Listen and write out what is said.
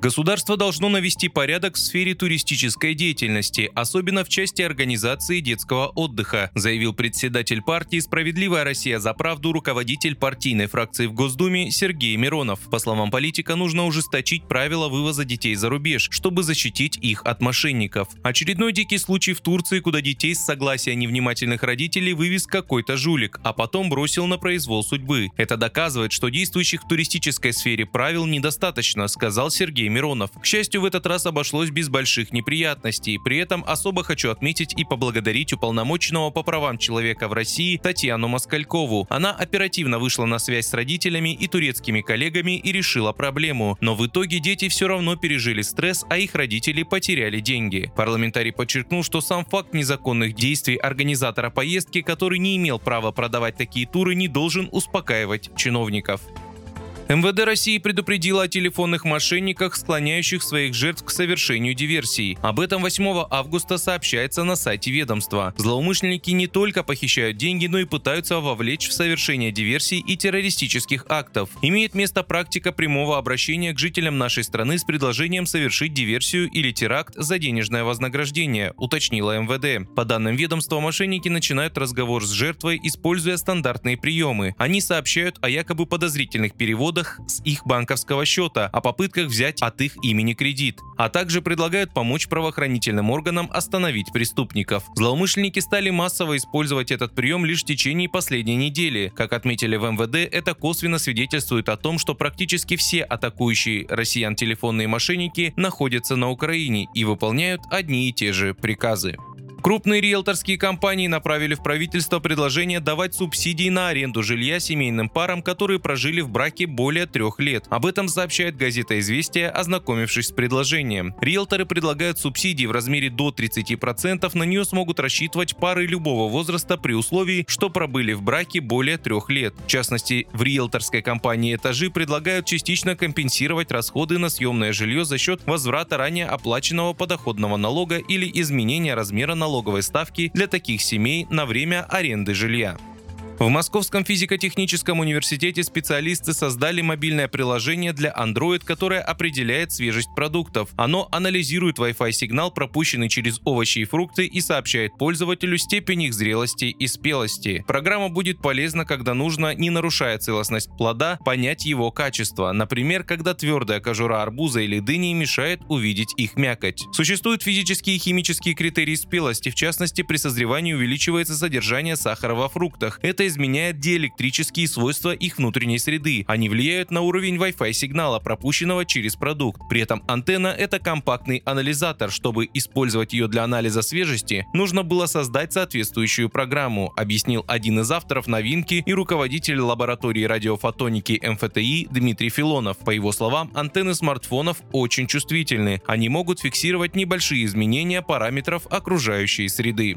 Государство должно навести порядок в сфере туристической деятельности, особенно в части организации детского отдыха, заявил председатель партии «Справедливая Россия за правду» руководитель партийной фракции в Госдуме Сергей Миронов. По словам политика, нужно ужесточить правила вывоза детей за рубеж, чтобы защитить их от мошенников. Очередной дикий случай в Турции, куда детей с согласия невнимательных родителей вывез какой-то жулик, а потом бросил на произвол судьбы. Это доказывает что действующих в туристической сфере правил недостаточно, сказал Сергей Миронов. К счастью, в этот раз обошлось без больших неприятностей. При этом особо хочу отметить и поблагодарить уполномоченного по правам человека в России Татьяну Москалькову. Она оперативно вышла на связь с родителями и турецкими коллегами и решила проблему. Но в итоге дети все равно пережили стресс, а их родители потеряли деньги. Парламентарий подчеркнул, что сам факт незаконных действий организатора поездки, который не имел права продавать такие туры, не должен успокаивать чиновников. МВД России предупредила о телефонных мошенниках, склоняющих своих жертв к совершению диверсий. Об этом 8 августа сообщается на сайте ведомства. Злоумышленники не только похищают деньги, но и пытаются вовлечь в совершение диверсий и террористических актов. Имеет место практика прямого обращения к жителям нашей страны с предложением совершить диверсию или теракт за денежное вознаграждение, уточнила МВД. По данным ведомства, мошенники начинают разговор с жертвой, используя стандартные приемы. Они сообщают о якобы подозрительных переводах доходах с их банковского счета, о попытках взять от их имени кредит, а также предлагают помочь правоохранительным органам остановить преступников. Злоумышленники стали массово использовать этот прием лишь в течение последней недели. Как отметили в МВД, это косвенно свидетельствует о том, что практически все атакующие россиян телефонные мошенники находятся на Украине и выполняют одни и те же приказы. Крупные риэлторские компании направили в правительство предложение давать субсидии на аренду жилья семейным парам, которые прожили в браке более трех лет. Об этом сообщает газета «Известия», ознакомившись с предложением. Риэлторы предлагают субсидии в размере до 30%, на нее смогут рассчитывать пары любого возраста при условии, что пробыли в браке более трех лет. В частности, в риэлторской компании «Этажи» предлагают частично компенсировать расходы на съемное жилье за счет возврата ранее оплаченного подоходного налога или изменения размера налога налоговой ставки для таких семей на время аренды жилья. В Московском физико-техническом университете специалисты создали мобильное приложение для Android, которое определяет свежесть продуктов. Оно анализирует Wi-Fi сигнал, пропущенный через овощи и фрукты, и сообщает пользователю степень их зрелости и спелости. Программа будет полезна, когда нужно, не нарушая целостность плода, понять его качество. Например, когда твердая кожура арбуза или дыни мешает увидеть их мякоть. Существуют физические и химические критерии спелости, в частности, при созревании увеличивается содержание сахара во фруктах. Это изменяет диэлектрические свойства их внутренней среды. Они влияют на уровень Wi-Fi сигнала, пропущенного через продукт. При этом антенна – это компактный анализатор. Чтобы использовать ее для анализа свежести, нужно было создать соответствующую программу, объяснил один из авторов новинки и руководитель лаборатории радиофотоники МФТИ Дмитрий Филонов. По его словам, антенны смартфонов очень чувствительны. Они могут фиксировать небольшие изменения параметров окружающей среды.